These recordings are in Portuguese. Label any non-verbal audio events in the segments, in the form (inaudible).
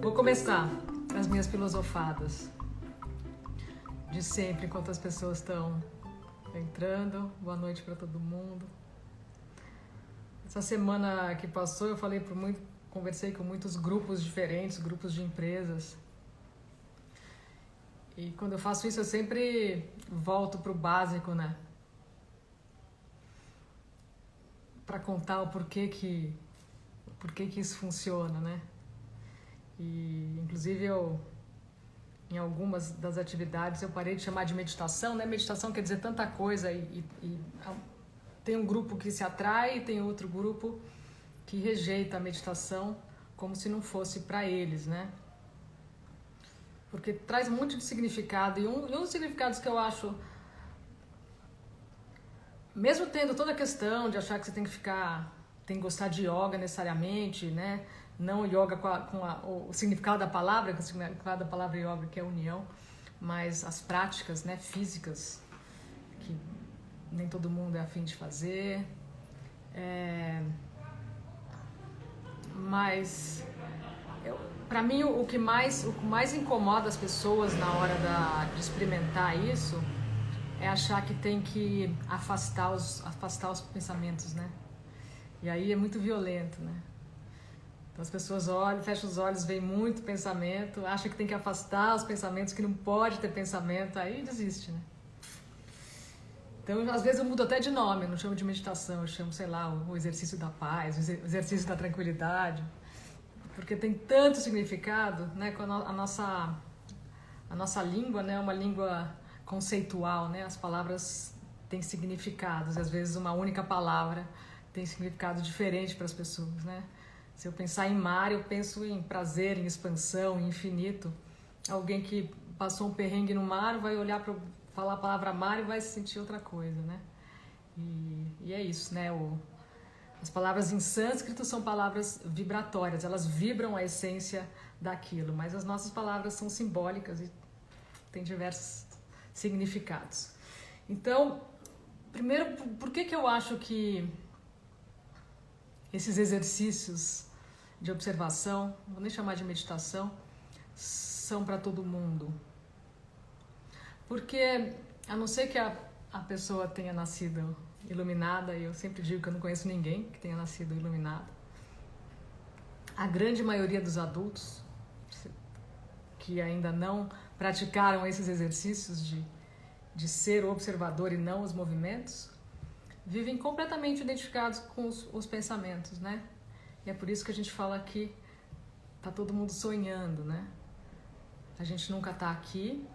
Vou começar as minhas filosofadas de sempre, enquanto as pessoas estão entrando. Boa noite para todo mundo. Essa semana que passou, eu falei por muito, conversei com muitos grupos diferentes, grupos de empresas. E quando eu faço isso, eu sempre volto para o básico, né? Para contar o porquê que, porquê que isso funciona, né? E, inclusive, eu, em algumas das atividades, eu parei de chamar de meditação, né? Meditação quer dizer tanta coisa e, e, e tem um grupo que se atrai e tem outro grupo que rejeita a meditação como se não fosse para eles, né? Porque traz muito de significado e um, um dos significados que eu acho mesmo tendo toda a questão de achar que você tem que ficar, tem que gostar de yoga necessariamente, né? não yoga com, a, com a, o significado da palavra, com o significado da palavra yoga, que é união, mas as práticas né, físicas, que nem todo mundo é afim de fazer. É, mas, para mim, o que, mais, o que mais incomoda as pessoas na hora da, de experimentar isso é achar que tem que afastar os, afastar os pensamentos, né? E aí é muito violento, né? Então as pessoas olham, fecham os olhos, veem muito pensamento, acham que tem que afastar os pensamentos, que não pode ter pensamento, aí desiste, né? Então, às vezes eu mudo até de nome, não chamo de meditação, eu chamo, sei lá, o exercício da paz, o exercício da tranquilidade, porque tem tanto significado, né? Com a nossa a nossa língua, né, é uma língua conceitual, né? As palavras têm significados, às vezes uma única palavra tem significado diferente para as pessoas, né? Se eu pensar em mar, eu penso em prazer, em expansão, em infinito. Alguém que passou um perrengue no mar vai olhar para falar a palavra mar e vai sentir outra coisa, né? E, e é isso, né? O, as palavras em sânscrito são palavras vibratórias, elas vibram a essência daquilo, mas as nossas palavras são simbólicas e têm diversos significados. Então, primeiro, por que, que eu acho que esses exercícios de observação, vou nem chamar de meditação, são para todo mundo. Porque, a não ser que a, a pessoa tenha nascido iluminada, e eu sempre digo que eu não conheço ninguém que tenha nascido iluminado, a grande maioria dos adultos que ainda não praticaram esses exercícios de, de ser o observador e não os movimentos, vivem completamente identificados com os, os pensamentos, né? E é por isso que a gente fala que tá todo mundo sonhando, né? A gente nunca tá aqui,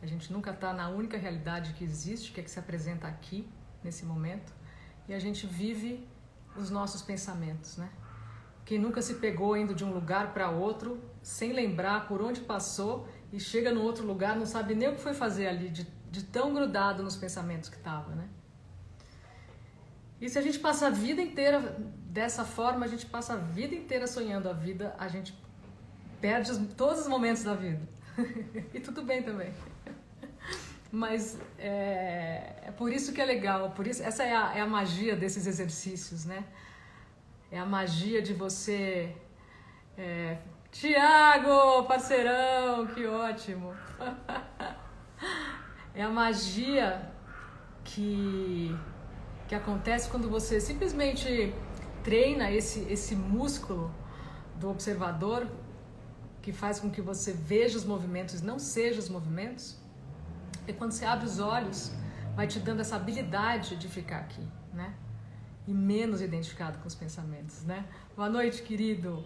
a gente nunca tá na única realidade que existe, que é que se apresenta aqui, nesse momento, e a gente vive os nossos pensamentos, né? Quem nunca se pegou indo de um lugar para outro sem lembrar por onde passou e chega no outro lugar, não sabe nem o que foi fazer ali, de, de tão grudado nos pensamentos que estava, né? E se a gente passa a vida inteira dessa forma, a gente passa a vida inteira sonhando a vida, a gente perde os, todos os momentos da vida. (laughs) e tudo bem também. Mas é, é, por isso que é legal, por isso essa é a, é a magia desses exercícios, né? É a magia de você. É, Tiago, parceirão, que ótimo! (laughs) é a magia que que acontece quando você simplesmente treina esse, esse músculo do observador que faz com que você veja os movimentos, não seja os movimentos. E quando você abre os olhos, vai te dando essa habilidade de ficar aqui, né? E menos identificado com os pensamentos, né? Boa noite, querido.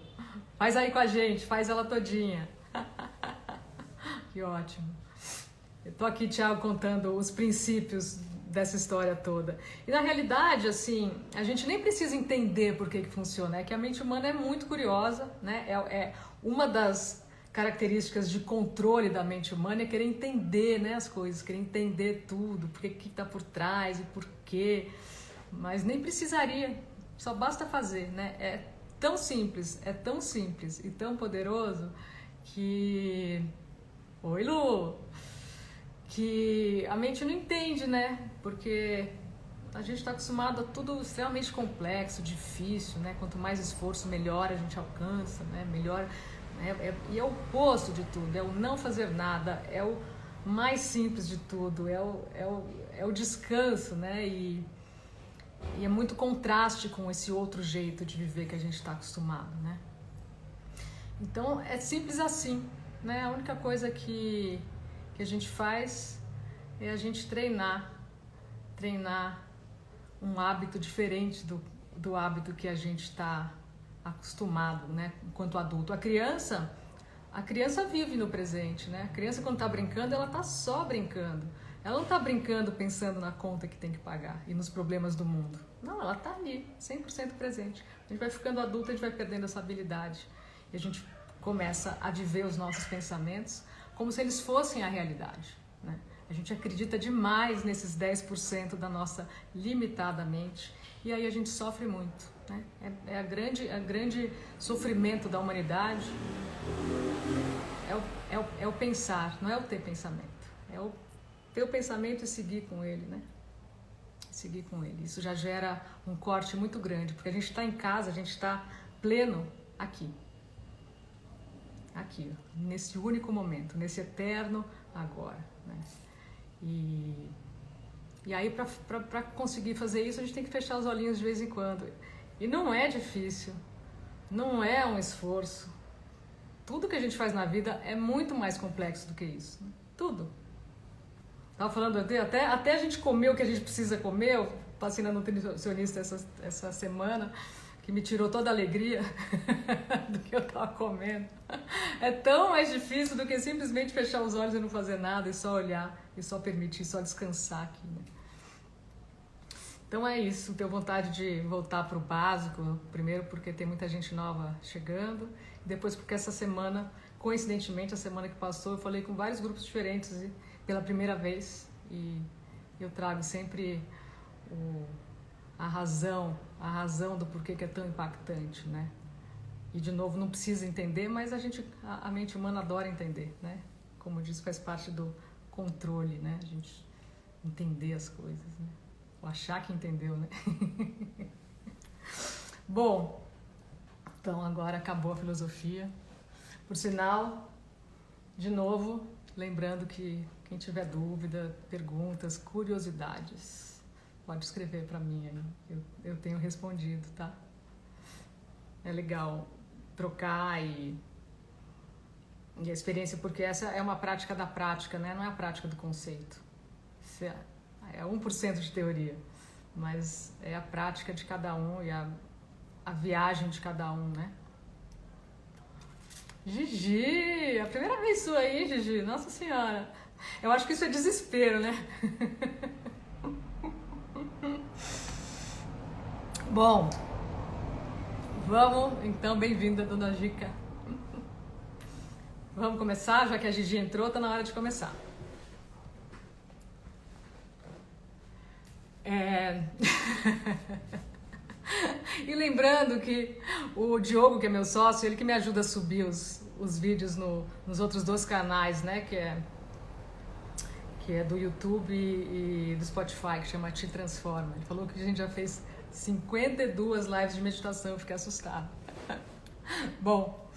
Faz aí com a gente, faz ela todinha. (laughs) que ótimo. Eu tô aqui, Thiago, contando os princípios dessa história toda. E na realidade, assim, a gente nem precisa entender por que, que funciona, é que a mente humana é muito curiosa, né? É, é uma das características de controle da mente humana é querer entender né, as coisas, querer entender tudo, por que está por trás e por quê. Mas nem precisaria, só basta fazer, né? É tão simples, é tão simples e tão poderoso que. Oi, Lu! que a mente não entende, né? Porque A gente está acostumado a tudo extremamente complexo, difícil, né? Quanto mais esforço, melhor a gente alcança, né? Melhor. Né? É, e é o oposto de tudo, é o não fazer nada, é o mais simples de tudo, é o, é o, é o descanso, né? E, e é muito contraste com esse outro jeito de viver que a gente está acostumado, né? Então é simples assim, né? A única coisa que, que a gente faz é a gente treinar, treinar um hábito diferente do, do hábito que a gente está acostumado, né? Enquanto adulto. A criança, a criança vive no presente, né? A criança quando está brincando, ela está só brincando. Ela não está brincando pensando na conta que tem que pagar e nos problemas do mundo. Não, ela está ali, 100% presente. A gente vai ficando adulto, a gente vai perdendo essa habilidade. E a gente começa a viver os nossos pensamentos como se eles fossem a realidade. Né? A gente acredita demais nesses 10% da nossa limitada mente e aí a gente sofre muito. Né? É, é, a grande, a grande sofrimento da humanidade é o, é, o, é o pensar, não é o ter pensamento. É o ter o pensamento e seguir com ele, né? Seguir com ele. Isso já gera um corte muito grande, porque a gente está em casa, a gente está pleno aqui aqui, nesse único momento, nesse eterno agora. Né? E, e aí, para conseguir fazer isso, a gente tem que fechar os olhinhos de vez em quando. E não é difícil, não é um esforço. Tudo que a gente faz na vida é muito mais complexo do que isso. Né? Tudo. Estava falando até, até, a gente comer o que a gente precisa comer. Eu passei na nutricionista essa, essa semana que me tirou toda a alegria (laughs) do que eu estava comendo. É tão mais difícil do que simplesmente fechar os olhos e não fazer nada e só olhar e só permitir, só descansar aqui. Né? Então é isso, tenho vontade de voltar para o básico, primeiro porque tem muita gente nova chegando, e depois porque essa semana, coincidentemente, a semana que passou, eu falei com vários grupos diferentes pela primeira vez e eu trago sempre o, a razão a razão do porquê que é tão impactante, né? E de novo, não precisa entender, mas a gente, a, a mente humana adora entender, né? Como disse, faz parte do controle, né? A gente entender as coisas, né? Ou achar que entendeu, né? (laughs) Bom, então agora acabou a filosofia. Por sinal, de novo, lembrando que quem tiver dúvida, perguntas, curiosidades, Pode escrever para mim aí, eu, eu tenho respondido, tá? É legal trocar e, e a experiência, porque essa é uma prática da prática, né? Não é a prática do conceito. Isso é, é 1% de teoria, mas é a prática de cada um e a, a viagem de cada um, né? Gigi, a primeira vez sua aí, Gigi, nossa senhora. Eu acho que isso é desespero, né? (laughs) Bom, vamos então, bem-vinda, dona Gica. Vamos começar, já que a Gigi entrou, tá na hora de começar. É... (laughs) e lembrando que o Diogo, que é meu sócio, ele que me ajuda a subir os, os vídeos no, nos outros dois canais, né? Que é, que é do YouTube e, do Spotify, que chama Te Transforma. Ele falou que a gente já fez 52 lives de meditação, eu fiquei assustada. (laughs) Bom,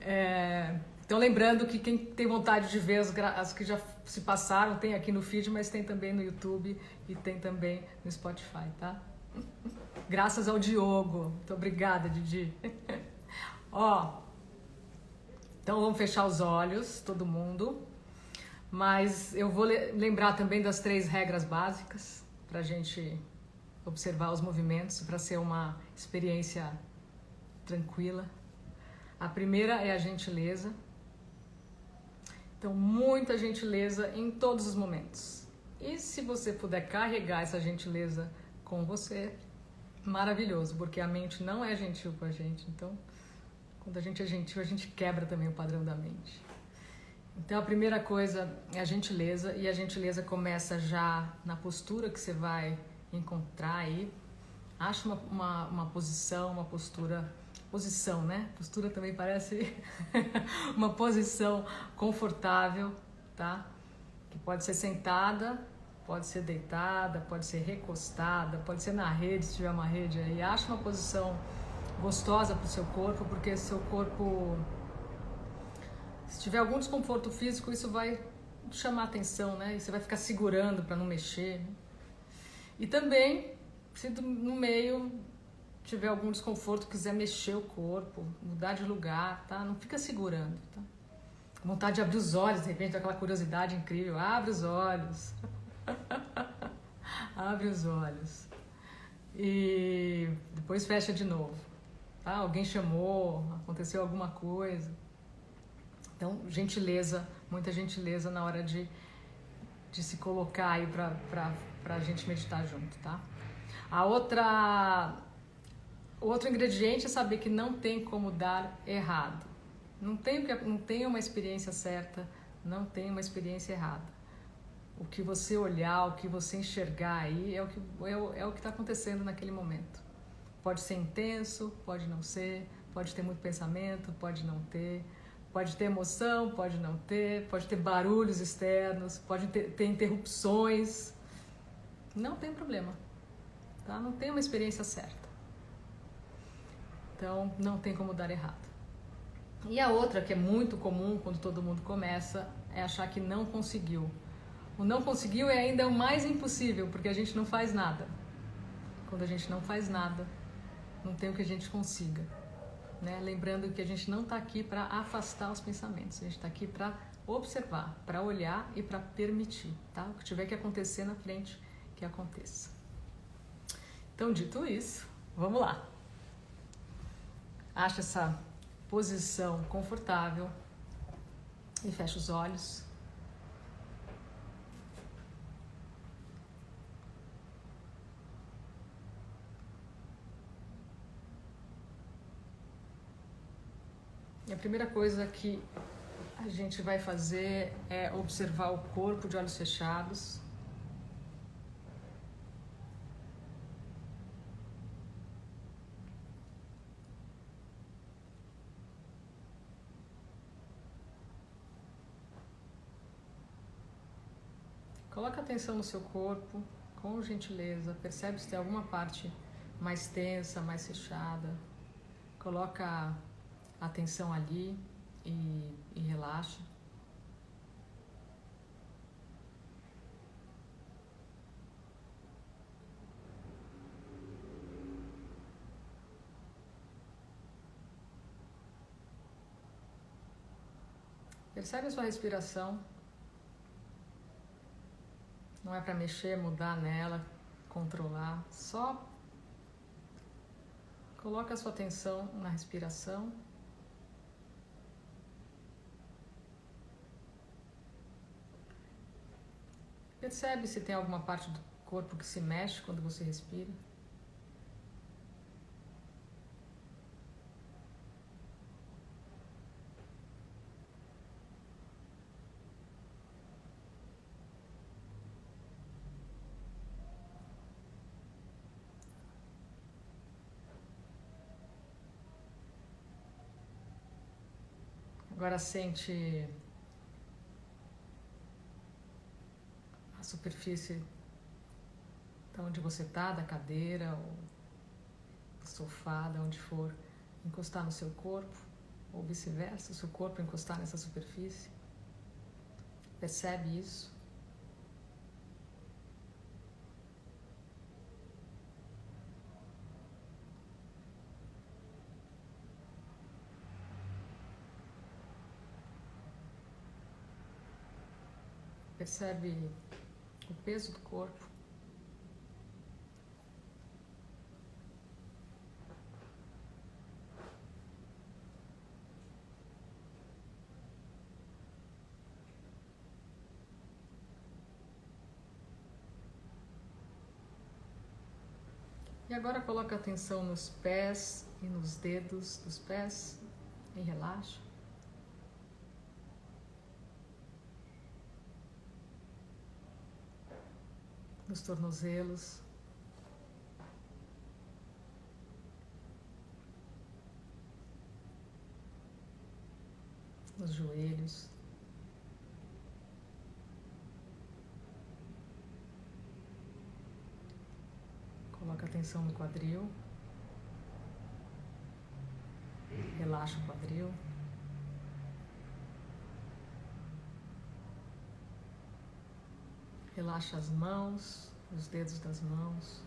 é, então lembrando que quem tem vontade de ver as, as, que já se passaram, tem aqui no feed, mas tem também no YouTube e tem também no Spotify, tá? Graças ao Diogo. Muito obrigada, Didi. (laughs) Ó, então vamos fechar os olhos, todo mundo. Mas eu vou lembrar também das três regras básicas para a gente observar os movimentos para ser uma experiência tranquila. A primeira é a gentileza. Então, muita gentileza em todos os momentos. E se você puder carregar essa gentileza com você, maravilhoso, porque a mente não é gentil com a gente. Então, quando a gente é gentil, a gente quebra também o padrão da mente. Então, a primeira coisa é a gentileza, e a gentileza começa já na postura que você vai encontrar aí. Acha uma, uma, uma posição, uma postura posição, né? Postura também parece (laughs) uma posição confortável, tá? Que pode ser sentada Pode ser deitada, pode ser recostada, pode ser na rede, se tiver uma rede aí. Acha uma posição gostosa para o seu corpo, porque seu corpo, se tiver algum desconforto físico, isso vai chamar atenção, né? E você vai ficar segurando para não mexer. E também, se no meio tiver algum desconforto, quiser mexer o corpo, mudar de lugar, tá? Não fica segurando, tá? Vontade de abrir os olhos, de repente, aquela curiosidade incrível. Abre os olhos. (laughs) Abre os olhos. E depois fecha de novo. Tá? Alguém chamou, aconteceu alguma coisa. Então, gentileza, muita gentileza na hora de, de se colocar aí para a gente meditar junto, tá? A outra, outro ingrediente é saber que não tem como dar errado. Não tem, não tem uma experiência certa, não tem uma experiência errada. O que você olhar, o que você enxergar aí é o que é o, é o que está acontecendo naquele momento. Pode ser intenso, pode não ser, pode ter muito pensamento, pode não ter, pode ter emoção, pode não ter, pode ter barulhos externos, pode ter, ter interrupções. Não tem problema, tá? Não tem uma experiência certa. Então, não tem como dar errado. E a outra, que é muito comum quando todo mundo começa, é achar que não conseguiu. O não conseguiu é ainda o mais impossível, porque a gente não faz nada. Quando a gente não faz nada, não tem o que a gente consiga. Né? Lembrando que a gente não está aqui para afastar os pensamentos, a gente está aqui para observar, para olhar e para permitir. Tá? O que tiver que acontecer na frente, que aconteça. Então, dito isso, vamos lá. Acha essa posição confortável e fecha os olhos. E a primeira coisa que a gente vai fazer é observar o corpo de olhos fechados. Coloca atenção no seu corpo, com gentileza. Percebe se tem alguma parte mais tensa, mais fechada. Coloca atenção ali e, e relaxa. Percebe a sua respiração. Não é para mexer, mudar nela, controlar. Só coloca a sua atenção na respiração. Percebe se tem alguma parte do corpo que se mexe quando você respira. Agora sente superfície da onde você está, da cadeira ou do sofá, de onde for, encostar no seu corpo, ou vice-versa, o seu corpo encostar nessa superfície. Percebe isso? Percebe o peso do corpo. E agora coloca atenção nos pés e nos dedos dos pés e relaxa. os tornozelos. Nos joelhos. Coloca atenção no quadril. Relaxa o quadril. Relaxa as mãos, os dedos das mãos.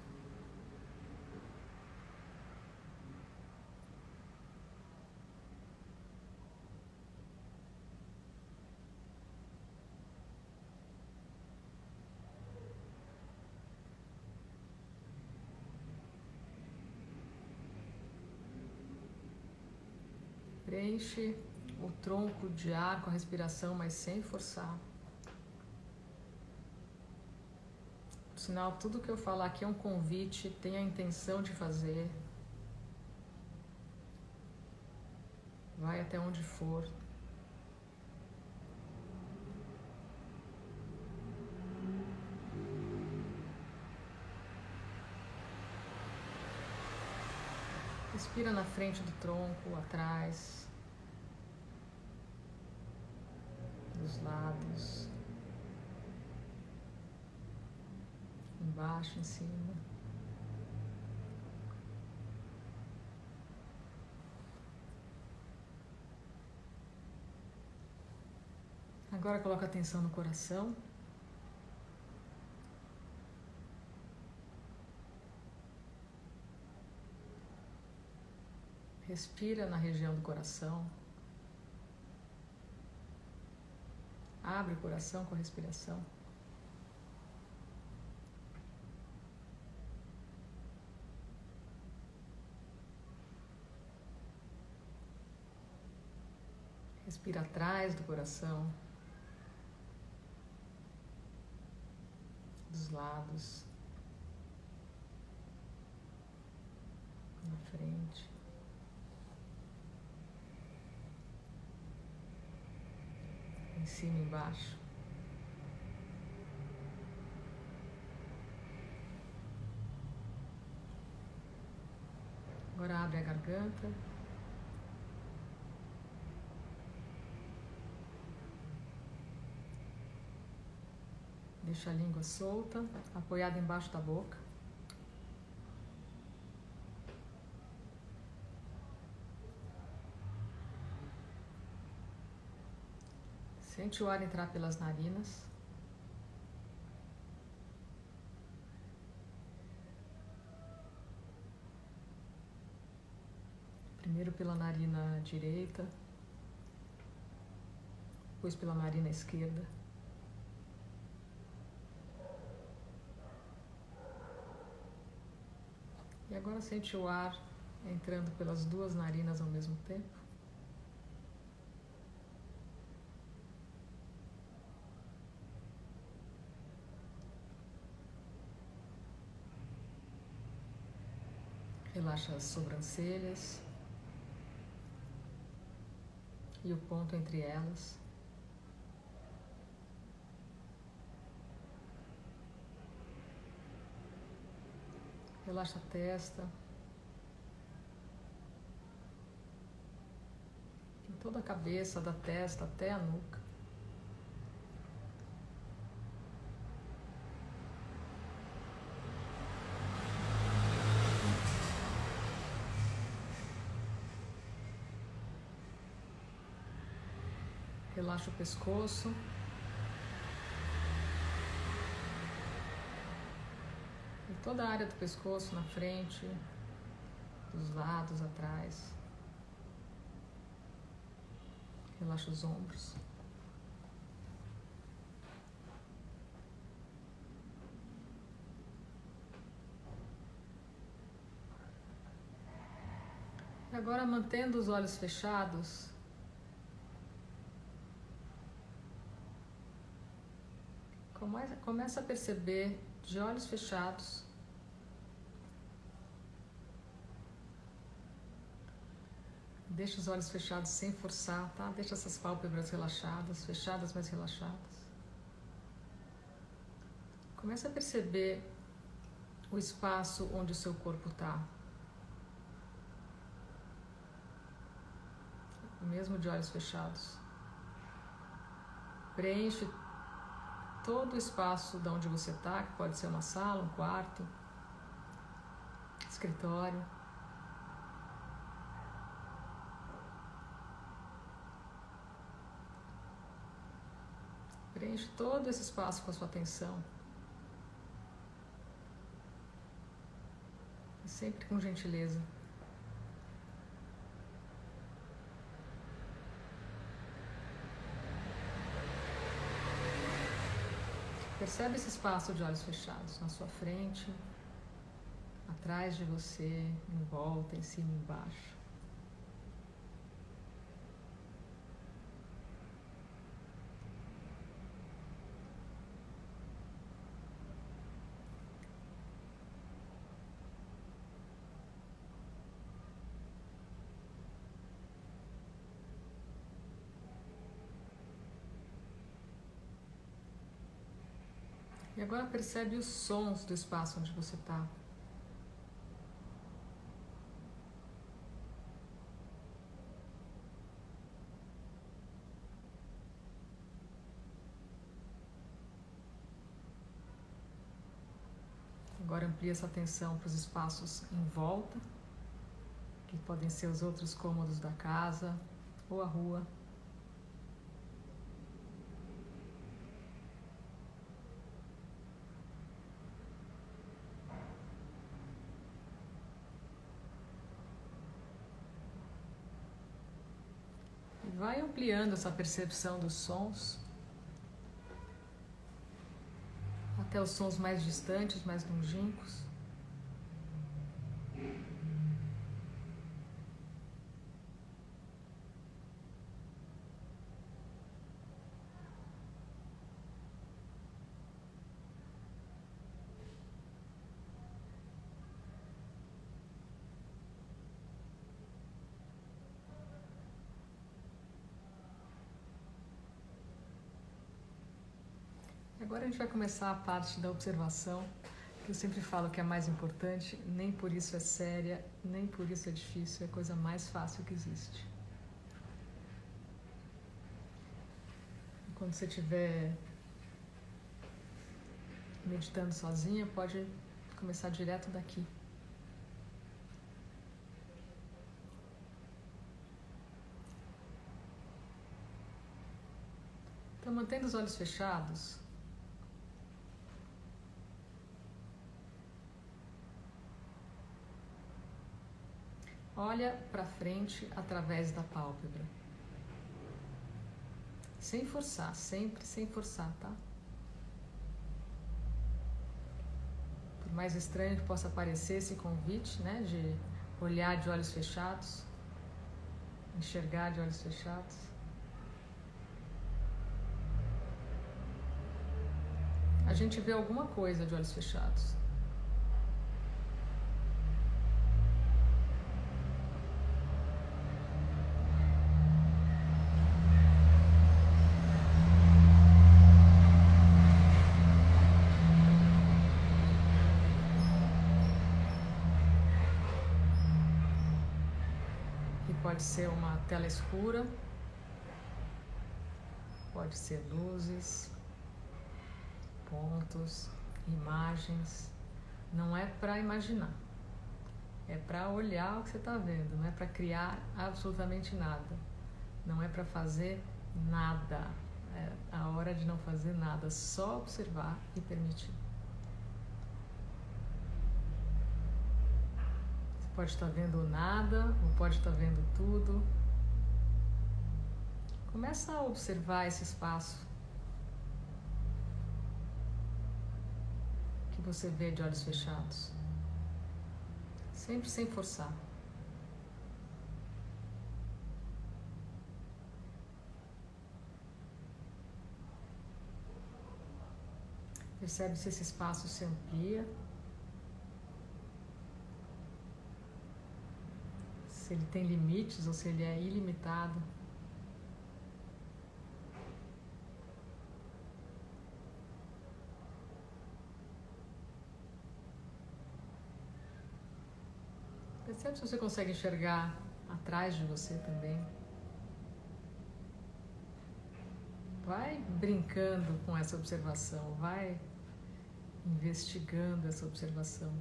Preenche o tronco de ar com a respiração, mas sem forçar. Por sinal, tudo que eu falar aqui é um convite, tenha a intenção de fazer. Vai até onde for. Respira na frente do tronco, atrás, dos lados, embaixo, em cima. Agora coloca atenção no coração. Respira na região do coração. Abre o coração com a respiração. Respira atrás do coração, dos lados, na frente. em cima e embaixo. Agora abre a garganta. Deixa a língua solta, apoiada embaixo da boca. Sente o ar entrar pelas narinas. Primeiro pela narina direita, depois pela narina esquerda. Agora sente o ar entrando pelas duas narinas ao mesmo tempo. Relaxa as sobrancelhas e o ponto entre elas. Relaxa a testa. Toda a cabeça, da testa até a nuca. Relaxa o pescoço. Toda a área do pescoço na frente, dos lados, atrás. Relaxa os ombros. Agora, mantendo os olhos fechados, Começa a perceber de olhos fechados. Deixa os olhos fechados sem forçar, tá? Deixa essas pálpebras relaxadas, fechadas, mas relaxadas. Começa a perceber o espaço onde o seu corpo está. Mesmo de olhos fechados. Preenche todo o espaço de onde você está, que pode ser uma sala, um quarto, escritório. Preenche todo esse espaço com a sua atenção. Sempre com gentileza. Percebe esse espaço de olhos fechados na sua frente, atrás de você, em volta, em cima e embaixo. E agora percebe os sons do espaço onde você está. Agora amplia essa atenção para os espaços em volta, que podem ser os outros cômodos da casa ou a rua. Vai ampliando essa percepção dos sons até os sons mais distantes, mais longínquos. Agora a gente vai começar a parte da observação, que eu sempre falo que é a mais importante, nem por isso é séria, nem por isso é difícil, é a coisa mais fácil que existe. Quando você estiver meditando sozinha, pode começar direto daqui. Então, mantendo os olhos fechados, Olha para frente através da pálpebra. Sem forçar, sempre sem forçar, tá? Por mais estranho que possa parecer esse convite, né, de olhar de olhos fechados, enxergar de olhos fechados. A gente vê alguma coisa de olhos fechados. Pode ser uma tela escura, pode ser luzes, pontos, imagens. Não é para imaginar, é para olhar o que você está vendo, não é para criar absolutamente nada, não é para fazer nada. É a hora de não fazer nada, só observar e permitir. pode estar vendo nada, ou pode estar vendo tudo. Começa a observar esse espaço que você vê de olhos fechados, sempre sem forçar. Percebe se esse espaço se amplia. se ele tem limites ou se ele é ilimitado. sabe se você consegue enxergar atrás de você também. Vai brincando com essa observação, vai investigando essa observação.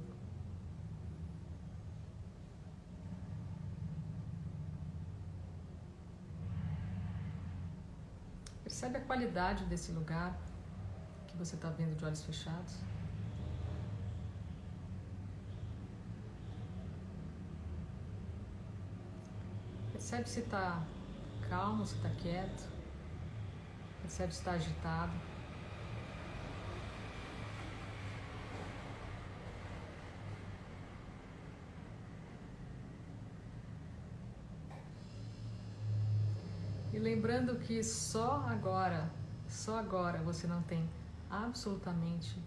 Percebe a qualidade desse lugar que você está vendo de olhos fechados? Percebe se está calmo, se está quieto. Percebe se está agitado. E lembrando que só agora, só agora você não tem absolutamente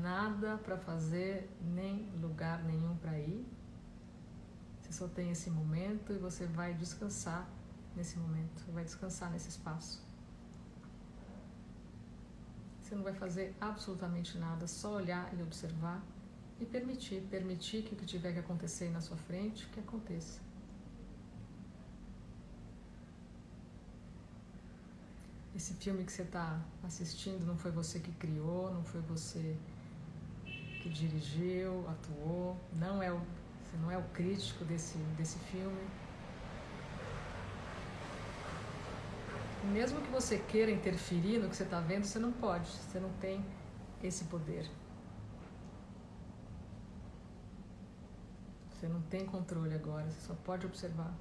nada para fazer, nem lugar nenhum para ir. Só tem esse momento e você vai descansar nesse momento, vai descansar nesse espaço. Você não vai fazer absolutamente nada, só olhar e observar e permitir, permitir que o que tiver que acontecer na sua frente, que aconteça. Esse filme que você está assistindo não foi você que criou, não foi você que dirigiu, atuou, não é o, você não é o crítico desse, desse filme. mesmo que você queira interferir no que você está vendo, você não pode, você não tem esse poder. Você não tem controle agora, você só pode observar.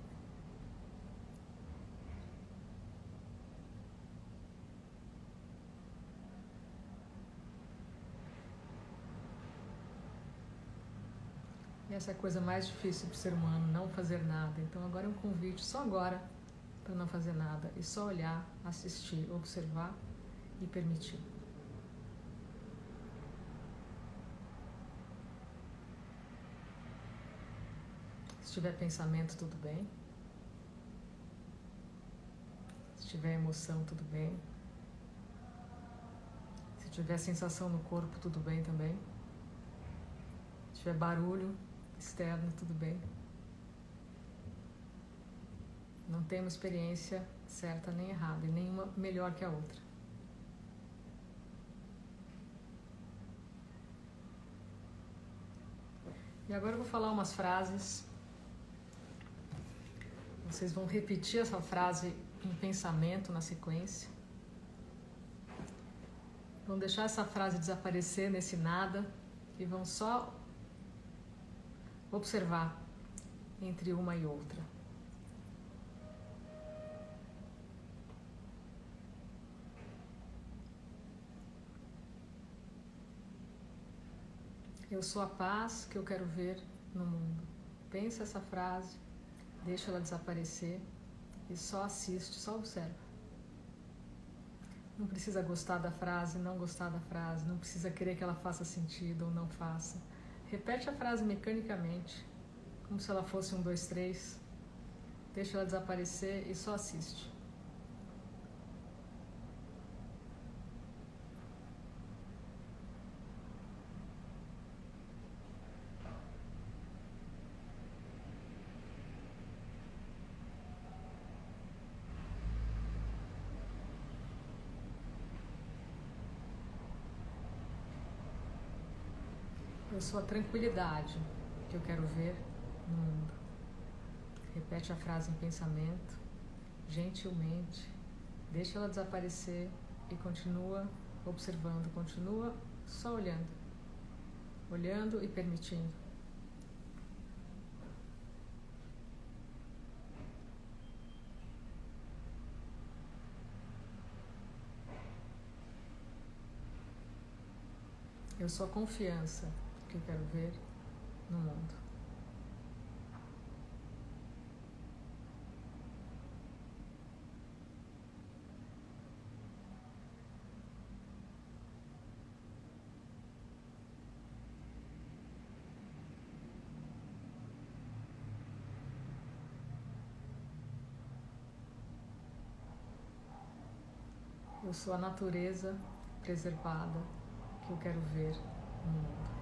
Essa é a coisa mais difícil para o ser humano, não fazer nada. Então agora é um convite, só agora, para não fazer nada e só olhar, assistir, observar e permitir. Se tiver pensamento, tudo bem. Se tiver emoção, tudo bem. Se tiver sensação no corpo, tudo bem também. Se tiver barulho externo, tudo bem. Não tem uma experiência certa nem errada, e nenhuma melhor que a outra. E agora eu vou falar umas frases. Vocês vão repetir essa frase em pensamento na sequência. Vão deixar essa frase desaparecer nesse nada e vão só observar entre uma e outra. Eu sou a paz que eu quero ver no mundo. Pensa essa frase, deixa ela desaparecer e só assiste, só observa. Não precisa gostar da frase, não gostar da frase, não precisa querer que ela faça sentido ou não faça. Repete a frase mecanicamente, como se ela fosse um, dois, três. Deixa ela desaparecer e só assiste. Eu sou a tranquilidade que eu quero ver no mundo. Repete a frase em pensamento, gentilmente, deixa ela desaparecer e continua observando, continua só olhando, olhando e permitindo. Eu sou a confiança que eu quero ver no mundo. Eu sou a natureza preservada que eu quero ver no mundo.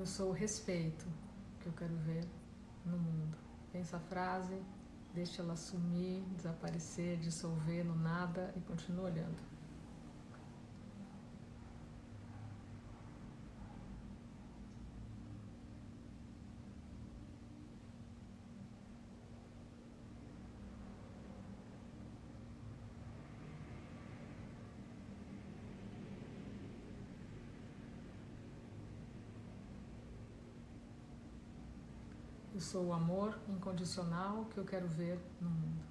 Eu sou o respeito que eu quero ver no mundo. Pensa a frase, deixa ela sumir, desaparecer, dissolver no nada e continua olhando. Eu sou o amor incondicional que eu quero ver no mundo.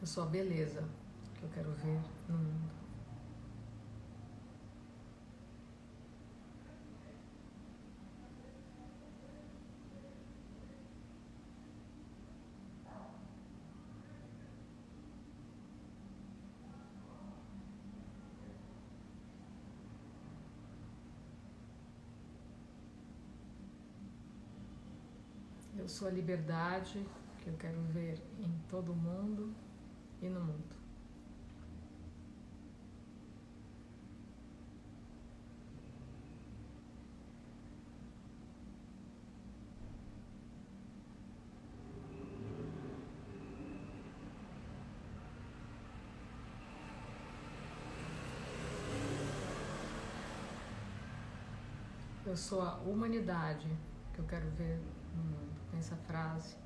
Eu sou a beleza que eu quero ver no mundo. Eu sou a liberdade que eu quero ver em todo mundo e no mundo. Eu sou a humanidade que eu quero ver no mundo essa frase.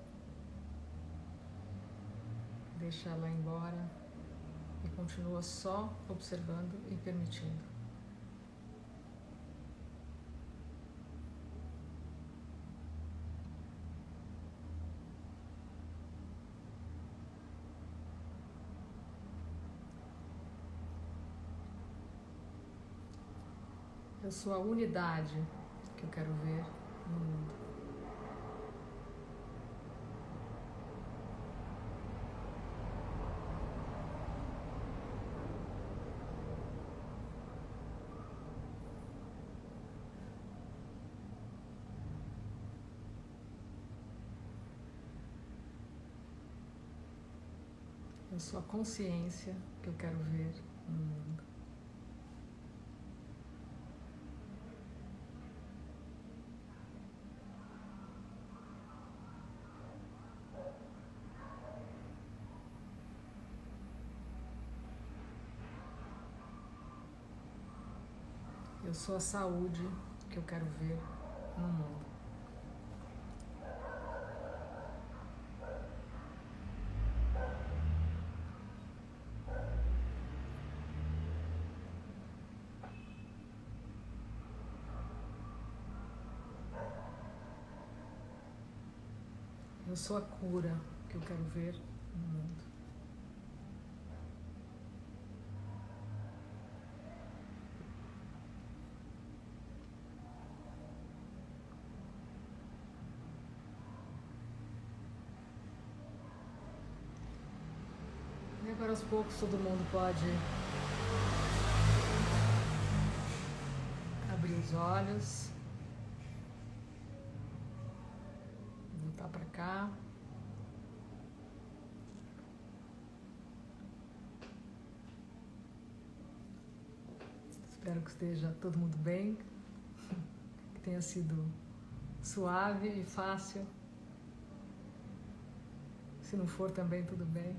Deixa ela embora e continua só observando e permitindo. Eu sou a unidade que eu quero ver no mundo. Eu sou a consciência que eu quero ver no mundo. Eu sou a saúde que eu quero ver no mundo. Eu sou a cura que eu quero ver no mundo. E agora aos poucos todo mundo pode abrir os olhos. Cá. Espero que esteja todo mundo bem, que tenha sido suave e fácil. Se não for também, tudo bem.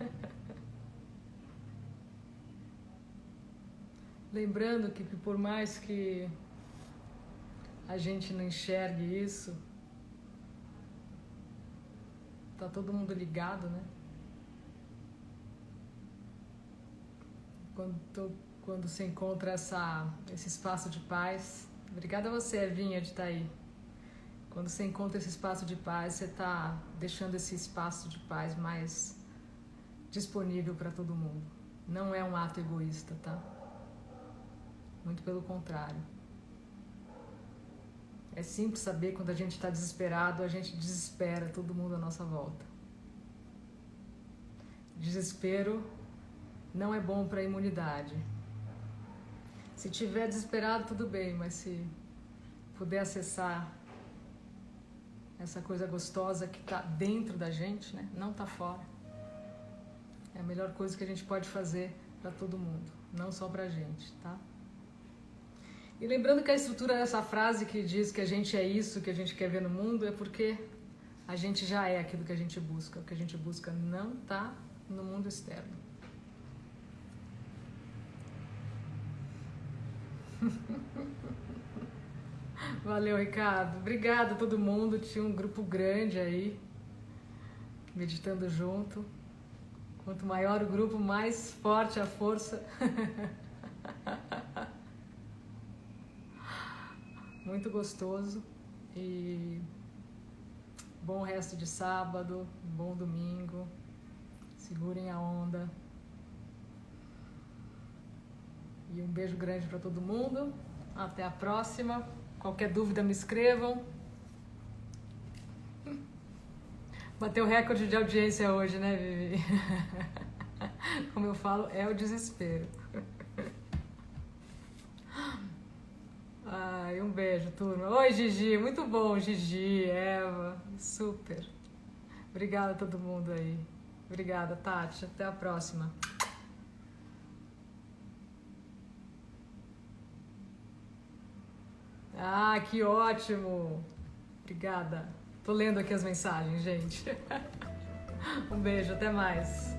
(laughs) Lembrando que por mais que a gente não enxergue isso, Tá todo mundo ligado, né? Quando, quando se encontra essa, esse espaço de paz. Obrigada a você, Evinha, de estar tá aí. Quando você encontra esse espaço de paz, você está deixando esse espaço de paz mais disponível para todo mundo. Não é um ato egoísta, tá? Muito pelo contrário. É simples saber quando a gente está desesperado, a gente desespera todo mundo à nossa volta. Desespero não é bom para a imunidade. Se tiver desesperado, tudo bem, mas se puder acessar essa coisa gostosa que está dentro da gente, né? não está fora. É a melhor coisa que a gente pode fazer para todo mundo, não só para a gente, tá? E lembrando que a estrutura dessa frase que diz que a gente é isso que a gente quer ver no mundo é porque a gente já é aquilo que a gente busca. O que a gente busca não está no mundo externo. (laughs) Valeu, Ricardo. Obrigada a todo mundo. Tinha um grupo grande aí, meditando junto. Quanto maior o grupo, mais forte a força. (laughs) Muito gostoso. E bom resto de sábado, bom domingo. Segurem a onda. E um beijo grande para todo mundo. Até a próxima. Qualquer dúvida me escrevam. Bateu recorde de audiência hoje, né, Vivi? (laughs) Como eu falo, é o desespero. Ai, um beijo, turma. Oi, Gigi. Muito bom, Gigi, Eva. Super. Obrigada a todo mundo aí. Obrigada, Tati. Até a próxima. Ah, que ótimo! Obrigada. Tô lendo aqui as mensagens, gente. (laughs) Um beijo, até mais.